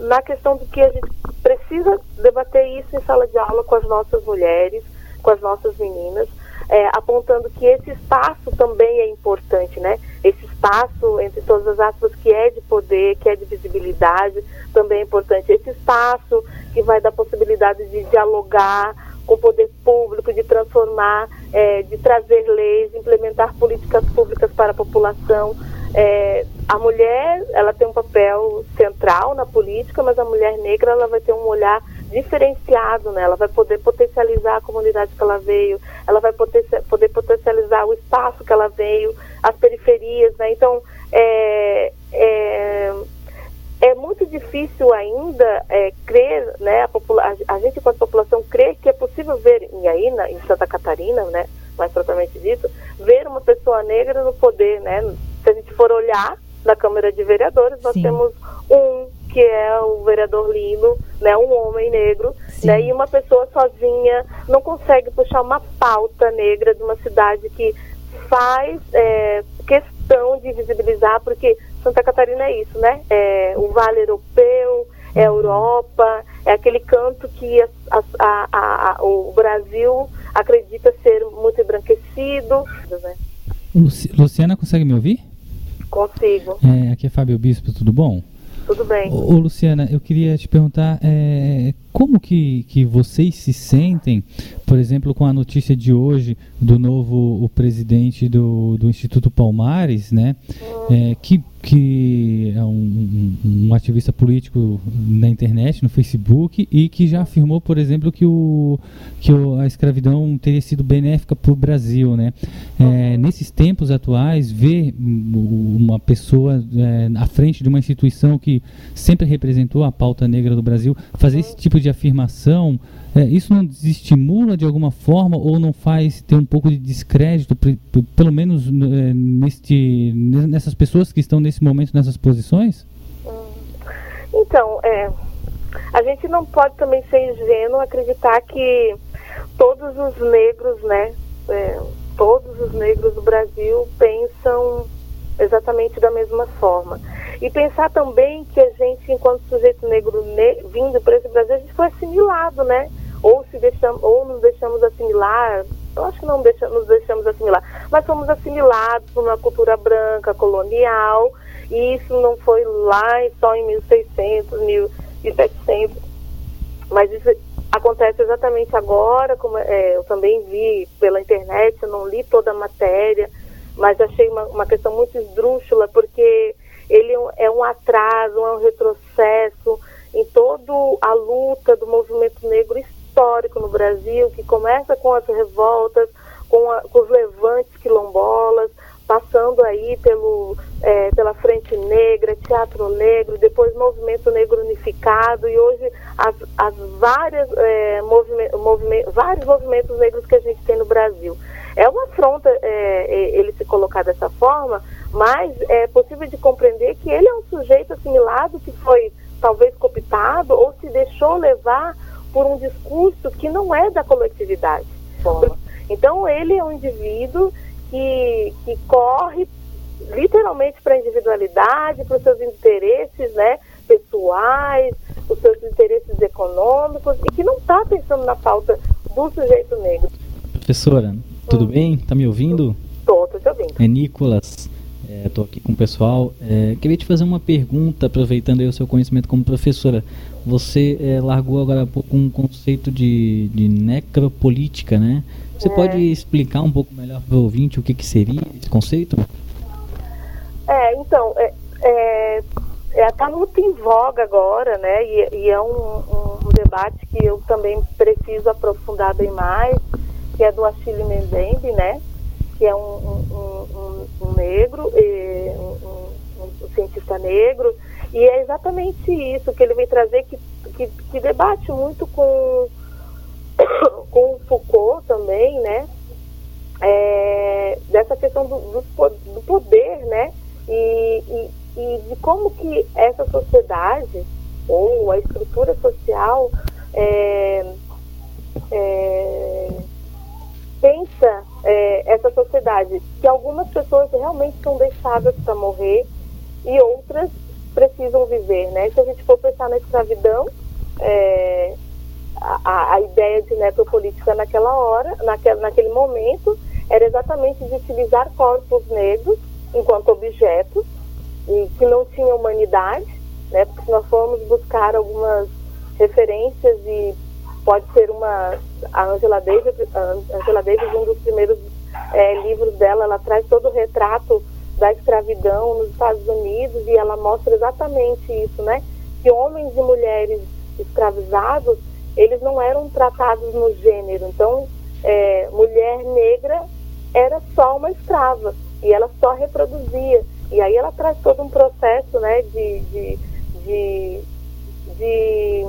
Speaker 1: na questão do que a gente precisa debater isso em sala de aula com as nossas mulheres, com as nossas meninas, é, apontando que esse espaço também é importante, né? Esse espaço, entre todas as aspas, que é de poder, que é de visibilidade, também é importante. Esse espaço que vai dar possibilidade de dialogar com o poder público, de transformar, é, de trazer leis, implementar políticas públicas para a população. É, a mulher, ela tem um papel central na política, mas a mulher negra, ela vai ter um olhar diferenciado, né? Ela vai poder potencializar a comunidade que ela veio, ela vai poder, poder potencializar o espaço que ela veio, as periferias, né? Então, é, é, é muito difícil ainda é, crer, né? A, a, gente, enquanto população, crer que é possível ver, e na, em Santa Catarina, né? Mais propriamente dito, ver uma pessoa negra no poder, né? Se a gente for olhar na Câmara de Vereadores, nós Sim. temos um que é o vereador Lino, né, um homem negro, né, e uma pessoa sozinha não consegue puxar uma pauta negra de uma cidade que faz é, questão de visibilizar, porque Santa Catarina é isso, né? É o Vale Europeu, é a Europa, é aquele canto que a, a, a, o Brasil acredita ser muito embranquecido. Né?
Speaker 6: Luciana, consegue me ouvir?
Speaker 1: Consigo.
Speaker 6: É, aqui é Fábio Bispo, tudo bom?
Speaker 1: Tudo bem.
Speaker 6: Ô, Luciana, eu queria te perguntar é, como que, que vocês se sentem, por exemplo, com a notícia de hoje do novo o presidente do, do Instituto Palmares, né? É, que, que é um, um, um, ativista político na internet, no Facebook, e que já afirmou, por exemplo, que, o, que o, a escravidão teria sido benéfica para o Brasil, né? É, nesses tempos atuais, ver uma pessoa é, à frente de uma instituição que sempre representou a pauta negra do Brasil fazer esse tipo de afirmação, é, isso não desestimula de alguma forma ou não faz ter um pouco de descrédito, pelo menos é, neste, nessas pessoas que estão nesse momento nessas posições?
Speaker 1: Então, é, a gente não pode também ser ingênuo acreditar que todos os negros, né, é, todos os negros do Brasil pensam exatamente da mesma forma. E pensar também que a gente, enquanto sujeito negro ne vindo para esse Brasil, a gente foi assimilado, né? Ou, se deixamos, ou nos deixamos assimilar, eu acho que não deixa, nos deixamos assimilar, mas fomos assimilados por uma cultura branca, colonial, e isso não foi lá só em 1600, 1700, mas isso acontece exatamente agora, como é, eu também vi pela internet, eu não li toda a matéria, mas achei uma, uma questão muito esdrúxula, porque ele é um atraso, é um retrocesso em toda a luta do movimento negro histórico no Brasil, que começa com as revoltas, com, a, com os levantes quilombolas, passando aí pelo, é, pela Frente Negra, Teatro Negro, depois Movimento Negro Unificado e hoje as, as várias, é, movime, movime, vários movimentos negros que a gente tem no Brasil. É uma afronta é, ele se colocar dessa forma, mas é possível de compreender que ele é um sujeito assimilado que foi talvez cooptado ou se deixou levar por um discurso que não é da coletividade. Então ele é um indivíduo que, que corre literalmente para a individualidade, para os seus interesses né, pessoais, os seus interesses econômicos e que não está pensando na falta do sujeito negro.
Speaker 4: Professora, tudo hum. bem? Está me ouvindo?
Speaker 1: Estou, estou te ouvindo.
Speaker 4: É Nicolas. Estou é, aqui com o pessoal. É, queria te fazer uma pergunta, aproveitando o seu conhecimento como professora. Você é, largou agora há pouco um conceito de, de necropolítica, né? Você é. pode explicar um pouco melhor para o ouvinte o que, que seria esse conceito?
Speaker 1: É, então, é, é, é, tá muito em voga agora, né? E, e é um, um, um, debate que eu também preciso aprofundar bem mais, que é do Achille Mbembe, né? Que é um, um, um negro, um, cientista negro, e é exatamente isso que ele vem trazer, que, que, que debate muito com com Foucault também, né? É, dessa questão do, do, do, poder, né? E, e, e, de como que essa sociedade ou a estrutura social é, é, pensa é, essa sociedade que algumas pessoas realmente são deixadas para morrer e outras precisam viver, né? Se a gente for pensar na escravidão, é, a, ideia de necropolítica naquela hora, naquele, naquele momento, era exatamente de utilizar corpos negros enquanto objetos e que não tinham humanidade, né? Porque se nós formos buscar algumas referências e pode ser uma a Angela Davis, Angela Davis um dos primeiros é, livros dela, ela traz todo o retrato da escravidão nos Estados Unidos e ela mostra exatamente isso, né? Que homens e mulheres escravizados eles não eram tratados no gênero. Então, é, mulher negra era só uma escrava e ela só reproduzia. E aí ela traz todo um processo, né, de, de, de, de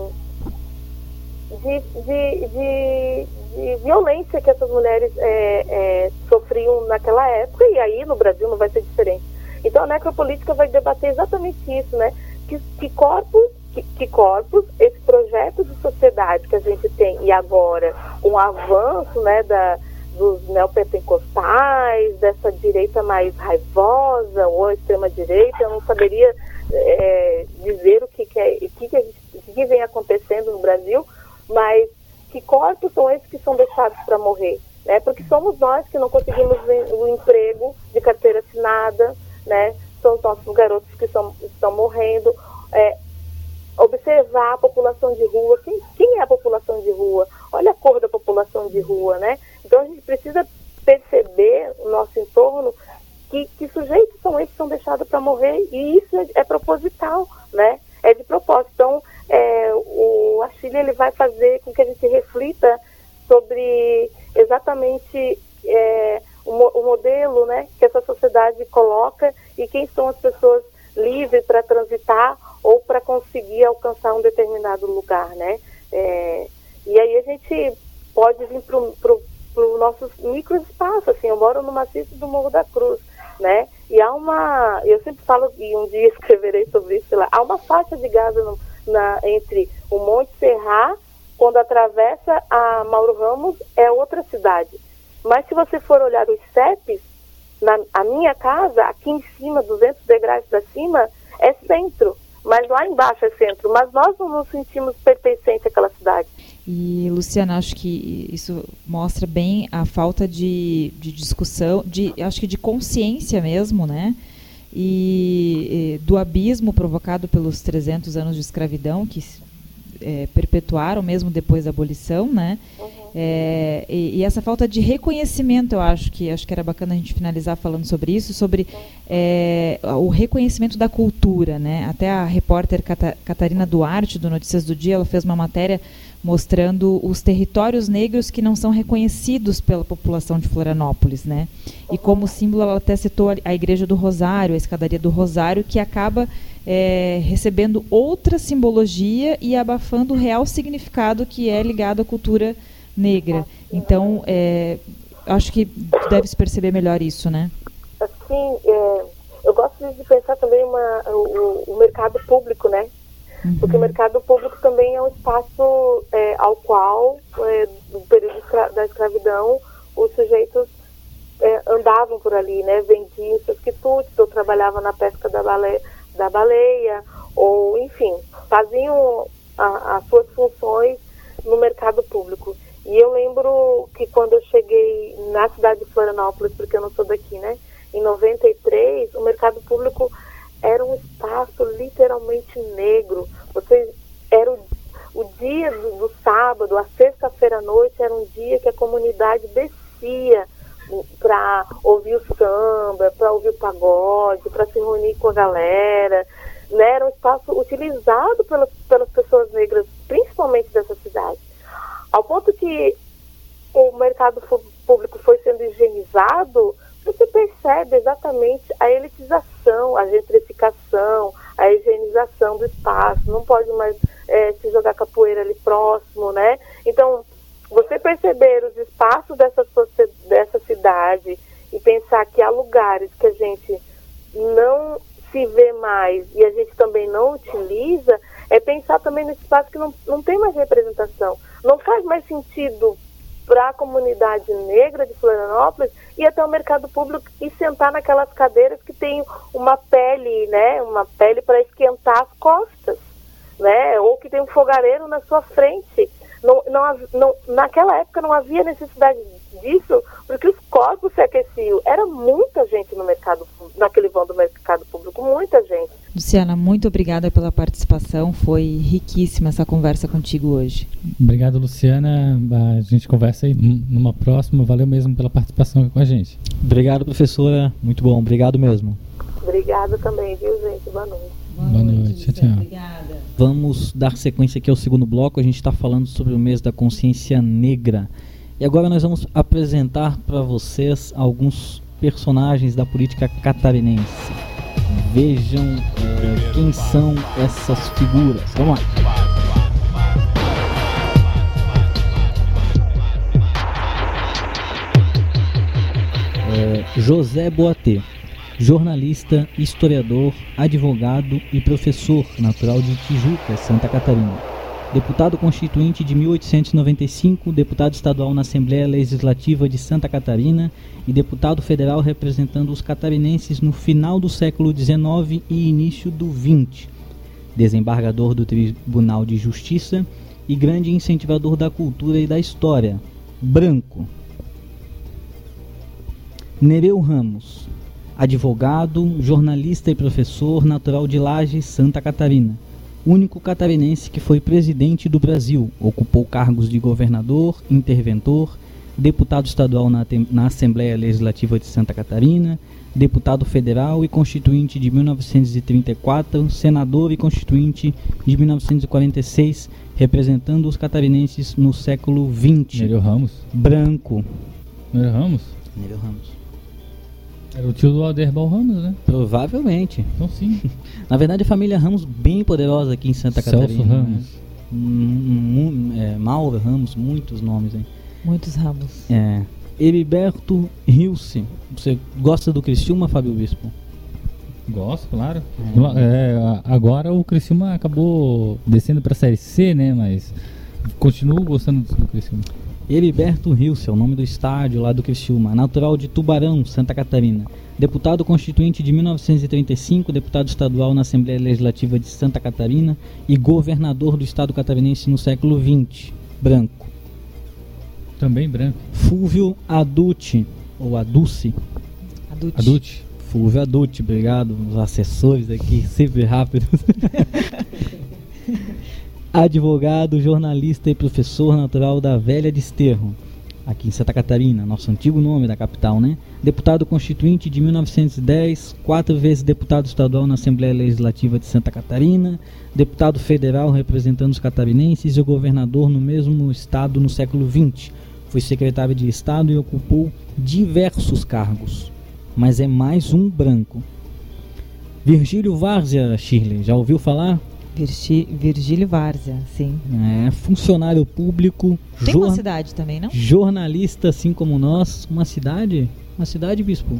Speaker 1: de, de, de, de, violência que essas mulheres é, é, sofriam naquela época, e aí no Brasil não vai ser diferente. Então a necropolítica vai debater exatamente isso, né? Que, que corpos, que, que, corpos, esse projeto de sociedade que a gente tem, e agora o avanço né, da, dos neopentecostais, dessa direita mais raivosa ou extrema-direita, eu não saberia é, dizer o que, que, é, o que, gente, que vem acontecendo no Brasil, mas que corpos são esses que são deixados para morrer? Né? Porque somos nós que não conseguimos o emprego de carteira assinada, né? São os nossos garotos que são, estão morrendo. É, observar a população de rua. Quem, quem é a população de rua? Olha a cor da população de rua, né? Então a gente precisa perceber o nosso entorno que, que sujeitos são esses que são deixados para morrer e isso é, é proposital, né? É de propósito. Então, é, o Achille ele vai fazer com que a gente reflita sobre exatamente é, o, o, modelo né, que essa sociedade coloca e quem são as pessoas livres para transitar ou para conseguir alcançar um determinado lugar, né? É, e aí a gente pode vir para o nosso microespaço, assim, eu moro no maciço do Morro da Cruz, né? E há uma, eu sempre falo, e um dia escreverei sobre isso, lá, há uma faixa de Gaza no, na, entre o Monte Serra, quando atravessa a Mauro Ramos, é outra cidade. Mas se você for olhar os CEPs, na a minha casa, aqui em cima, 200 degraus para cima, é centro. Mas lá embaixo é centro. Mas nós não nos sentimos pertencentes àquela cidade.
Speaker 11: E, Luciana, acho que isso mostra bem a falta de, de discussão, de, acho que de consciência mesmo, né? e, e do abismo provocado pelos 300 anos de escravidão que é, perpetuaram mesmo depois da abolição, né? Uhum. É, e, e, essa falta de reconhecimento, eu acho que acho que era bacana a gente finalizar falando sobre isso, sobre é, o reconhecimento da cultura, né? Até a repórter Cata, Catarina Duarte do Notícias do Dia, ela fez uma matéria mostrando os territórios negros que não são reconhecidos pela população de Florianópolis, né? E como símbolo ela até citou a Igreja do Rosário, a Escadaria do Rosário, que acaba é, recebendo outra simbologia e abafando o real significado que é ligado à cultura negra. Então, é, acho que deve se perceber melhor isso, né?
Speaker 1: Assim, é, eu gosto de pensar também uma, o, o mercado público, né? Uhum. Porque o mercado público também é um espaço é, ao qual, é, no período da escravidão, os sujeitos é, andavam por ali, né? Vendiam seus quitutes, ou trabalhavam na pesca da baleia, da baleia ou, enfim, faziam a, as suas funções no mercado público. E eu lembro que quando eu cheguei na cidade de Florianópolis, porque eu não sou daqui, né? Em 93, o mercado público era um espaço literalmente negro. Você era o, o dia do, do sábado, a sexta-feira à noite era um dia que a comunidade descia para ouvir o samba, para ouvir o pagode, para se reunir com a galera. Né? Era um espaço utilizado pelas pessoas negras, principalmente dessa cidade. Ao ponto que o mercado público foi sendo higienizado, você percebe exatamente a elitização, a gentrificação, a higienização do espaço, não pode mais é, se jogar capoeira ali próximo, né? Então, você perceber os espaços dessa, dessa cidade e pensar que há lugares que a gente não se vê mais e a gente também não utiliza, é pensar também no espaço que não, não tem mais representação Sentido para a comunidade negra de Florianópolis ir até o mercado público e sentar naquelas cadeiras que tem uma pele, né, uma pele para esquentar as costas, né, ou que tem um fogareiro na sua frente. Não, não, não, naquela época não havia necessidade disso, porque os corpos se aqueciam. Era muita gente no mercado, naquele vão do mercado público, muita.
Speaker 11: Luciana, muito obrigada pela participação. Foi riquíssima essa conversa contigo hoje.
Speaker 6: Obrigado, Luciana. A gente conversa aí numa próxima. Valeu mesmo pela participação com a gente.
Speaker 4: Obrigado, professora. Muito bom. Obrigado mesmo.
Speaker 1: Obrigada também, viu, gente? Boa noite.
Speaker 6: Boa, Boa noite, noite. tchau, tchau.
Speaker 11: Obrigada.
Speaker 4: Vamos dar sequência aqui ao segundo bloco. A gente está falando sobre o mês da consciência negra. E agora nós vamos apresentar para vocês alguns personagens da política catarinense. Vejam é, quem são essas figuras. Vamos lá. É, José Boatê, jornalista, historiador, advogado e professor, natural de Tijuca, Santa Catarina deputado constituinte de 1895, deputado estadual na Assembleia Legislativa de Santa Catarina e deputado federal representando os catarinenses no final do século XIX e início do XX, desembargador do Tribunal de Justiça e grande incentivador da cultura e da história. Branco. Nereu Ramos, advogado, jornalista e professor natural de Lages, Santa Catarina único catarinense que foi presidente do Brasil. Ocupou cargos de governador, interventor, deputado estadual na, na, Assembleia Legislativa de Santa Catarina, deputado federal e constituinte de 1934, senador e constituinte de 1946, representando os catarinenses no século XX.
Speaker 6: Nereu Ramos.
Speaker 4: Branco.
Speaker 6: Nereu Ramos?
Speaker 4: Nereu Ramos.
Speaker 6: Era o tio do Alderbal Ramos, né?
Speaker 4: Provavelmente.
Speaker 6: Então sim.
Speaker 4: Na verdade, a família Ramos bem poderosa aqui em Santa
Speaker 6: Celso
Speaker 4: Catarina.
Speaker 6: Ramos. Né?
Speaker 4: É, Mauro Ramos, muitos nomes aí.
Speaker 11: Muitos Ramos.
Speaker 4: É. Heriberto Rilse. Você gosta do Criciúma, Fábio Bispo?
Speaker 6: Gosto, claro. É. É, agora o Criciúma acabou descendo para a Série C, né? Mas continuo gostando do Criciúma.
Speaker 4: Heriberto Rilse, é o nome do estádio lá do Criciúma, natural de Tubarão, Santa Catarina. Deputado constituinte de 1935, deputado estadual na Assembleia Legislativa de Santa Catarina e governador do estado catarinense no século XX. Branco.
Speaker 6: Também branco.
Speaker 4: Fúvio Aducci, ou Aduce.
Speaker 11: Aducci.
Speaker 6: Aducci.
Speaker 4: Fúvio Aducci, obrigado. Os assessores aqui, sempre rápidos. advogado, jornalista e professor natural da Velha Desterro, aqui em Santa Catarina, nosso antigo nome da capital, né? Deputado constituinte de 1910, quatro vezes deputado estadual na Assembleia Legislativa de Santa Catarina, deputado federal representando os catarinenses e governador no mesmo estado no século XX. Foi secretário de Estado e ocupou diversos cargos, mas é mais um branco. Virgílio Várzea, Shirley, já ouviu falar?
Speaker 11: Virgi, Virgílio Várzea, sim.
Speaker 4: É, funcionário público.
Speaker 11: Tem uma cidade também, não?
Speaker 4: Jornalista, assim como nós. Uma cidade? Uma cidade, bispo?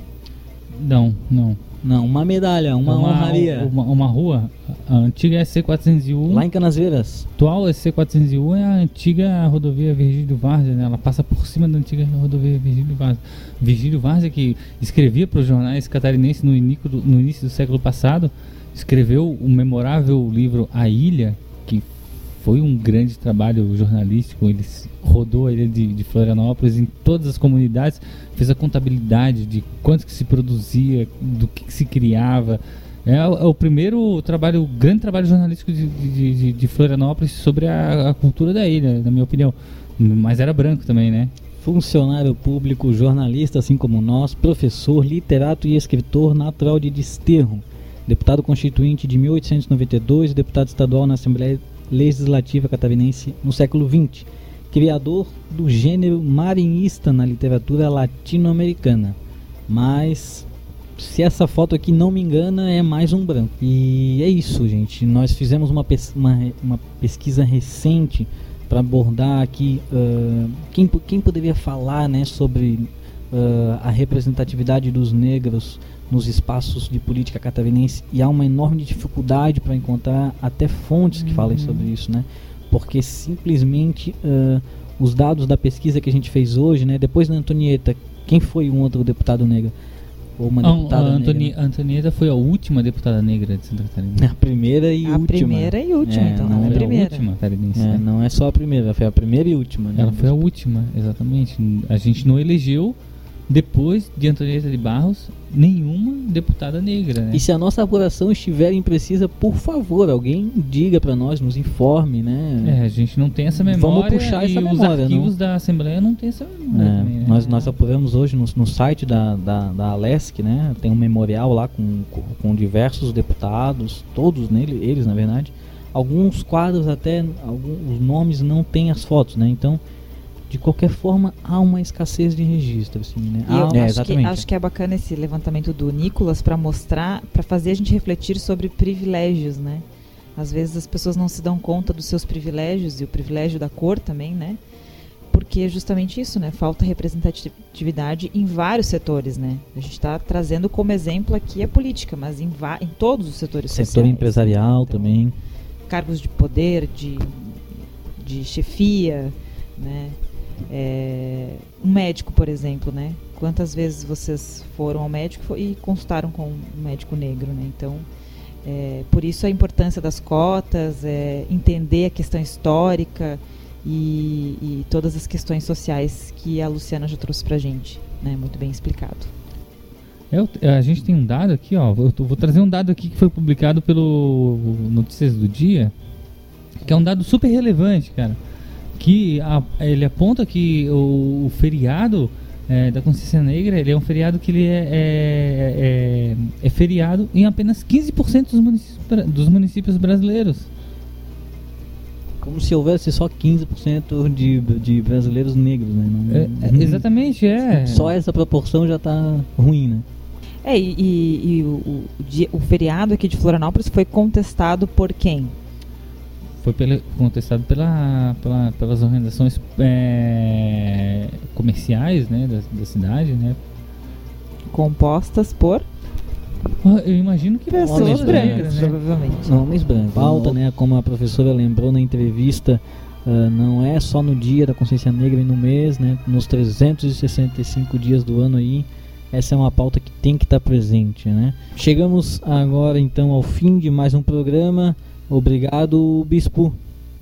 Speaker 6: Não, não.
Speaker 4: Não, uma medalha, uma, uma honraria.
Speaker 6: Uma, uma, rua, a antiga SC401.
Speaker 4: Lá em Canasvieiras.
Speaker 6: Atual SC401 é a antiga rodovia Virgílio Várzea, né? Ela passa por cima da antiga rodovia Virgílio Várzea. Virgílio Várzea que escrevia para os jornais catarinenses no no início do século passado, escreveu o memorável livro A Ilha, que foi um grande trabalho jornalístico. Ele rodou a ilha de, de Florianópolis em todas as comunidades, fez a contabilidade de quanto que se produzia, do que, que se criava. É, é, o primeiro trabalho, o grande trabalho jornalístico de, de, de, Florianópolis sobre a, a, cultura da ilha, na minha opinião. Mas era branco também, né?
Speaker 4: Funcionário público, jornalista, assim como nós, professor, literato e escritor natural de Desterro deputado constituinte de 1892 e deputado estadual na Assembleia Legislativa Catarinense no século XX, criador do gênero marinhista na literatura latino-americana. Mas se essa foto aqui não me engana, é mais um branco. E é isso, gente. Nós fizemos uma, pes uma, uma pesquisa recente para abordar aqui uh, quem, quem poderia falar né, sobre uh, a representatividade dos negros nos espaços de política catarinense e há uma enorme dificuldade para encontrar até fontes que uhum. falem sobre isso, né? Porque simplesmente uh, os dados da pesquisa que a gente fez hoje, né? Depois da Antonieta, quem foi um outro deputado negro?
Speaker 6: Ou uma deputada a Antoni negra? Antonieta foi a última deputada negra de Santa Catarina.
Speaker 4: A primeira e
Speaker 11: a
Speaker 4: última.
Speaker 11: A primeira e última, é, então. Não,
Speaker 6: não
Speaker 11: é a primeira.
Speaker 6: A última catarinense.
Speaker 4: É, não é só a primeira, foi a primeira e última. Né?
Speaker 6: Ela foi a última, exatamente. A gente não elegeu depois de Antonieta de Barros, nenhuma deputada negra. Né?
Speaker 4: E se a nossa apuração estiver imprecisa, por favor, alguém diga para nós, nos informe, né?
Speaker 6: É, a gente não tem essa memória.
Speaker 4: Vamos puxar essa memória,
Speaker 6: os arquivos
Speaker 4: não?
Speaker 6: da Assembleia não tem essa memória.
Speaker 4: É, também, né? nós, nós apuramos hoje no, no site da, da, da Alesc, né? Tem um memorial lá com, com diversos deputados, todos nele, eles na verdade. Alguns quadros até, alguns, os nomes não têm as fotos, né? Então de qualquer forma há uma escassez de registro assim, né?
Speaker 11: Eu é, acho, que, acho que é bacana esse levantamento do Nicolas para mostrar, para fazer a gente refletir sobre privilégios, né? Às vezes as pessoas não se dão conta dos seus privilégios e o privilégio da cor também, né? Porque é justamente isso, né? Falta representatividade em vários setores, né? A gente está trazendo como exemplo aqui a política, mas em, em todos os setores
Speaker 4: Setor
Speaker 11: sociais.
Speaker 4: empresarial então, também.
Speaker 11: Cargos de poder, de, de chefia, né? É, um médico, por exemplo, né? Quantas vezes vocês foram ao médico e consultaram com um médico negro, né? Então, é, por isso a importância das cotas, é, entender a questão histórica e, e, todas as questões sociais que a Luciana já trouxe para a gente, né? Muito bem explicado.
Speaker 6: Eu, a gente tem um dado aqui, ó. Eu vou trazer um dado aqui que foi publicado pelo Notícias do Dia, que é um dado super relevante, cara que a, ele aponta que o, o feriado é, da consciência negra ele é um feriado que ele é, é, é, é feriado em apenas 15% dos municípios, dos municípios brasileiros.
Speaker 4: Como se houvesse só 15% de, de brasileiros negros, né? Não,
Speaker 6: é, é, exatamente, é.
Speaker 4: Só essa proporção já está ruim, né?
Speaker 11: É, e, e, e o, o, o, feriado aqui de Florianópolis foi contestado por quem?
Speaker 6: Foi pela, contestado pela, pela, pelas organizações é, comerciais né, da, da cidade, né?
Speaker 11: Compostas por
Speaker 6: eu imagino que
Speaker 11: pessoas brancas, né? provavelmente.
Speaker 4: Homens brancos. Falta, né? Como a professora lembrou na entrevista, uh, não é só no dia da consciência negra e no mês, né? Nos 365 dias do ano aí, essa é uma pauta que tem que estar presente, né? Chegamos agora então ao fim de mais um programa. Obrigado, Bispo.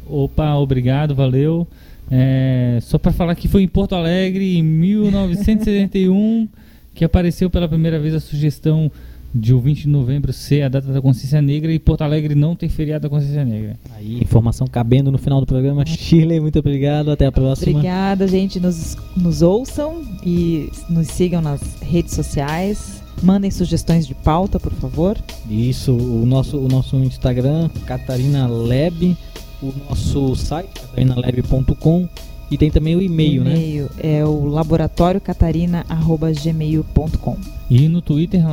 Speaker 6: Opa, obrigado, valeu. É, só para falar que foi em Porto Alegre, em 1971, que apareceu pela primeira vez a sugestão de o 20 de novembro ser a data da consciência negra e Porto Alegre não ter feriado da consciência negra.
Speaker 4: Aí, informação cabendo no final do programa. Shirley, muito obrigado. Até a próxima.
Speaker 11: Obrigada, gente. Nos, nos ouçam e nos sigam nas redes sociais. Mandem sugestões de pauta, por favor.
Speaker 4: Isso, o nosso, o nosso Instagram, Catarina Lab, o nosso site, catarinalab.com e tem também o e-mail, né?
Speaker 11: E-mail é o laboratoriocatarina.gmail.com
Speaker 6: E no Twitter,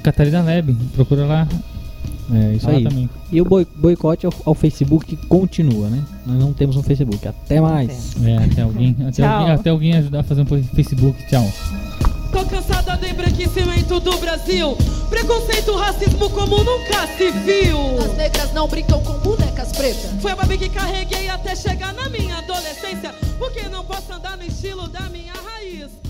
Speaker 6: Catarina Lab, procura lá.
Speaker 4: É isso aí. Também. E o boicote ao, ao, Facebook continua, né? Nós não temos um Facebook. Até mais.
Speaker 6: É, até alguém, até, alguém, até alguém ajudar a fazer um Facebook. Tchau.
Speaker 10: Tô cansada do embranquecimento do Brasil. Preconceito, racismo como nunca se viu.
Speaker 16: As negras não brincam com bonecas pretas.
Speaker 10: Foi a babi que carreguei até chegar na minha adolescência. Porque não posso andar no estilo da minha raiz.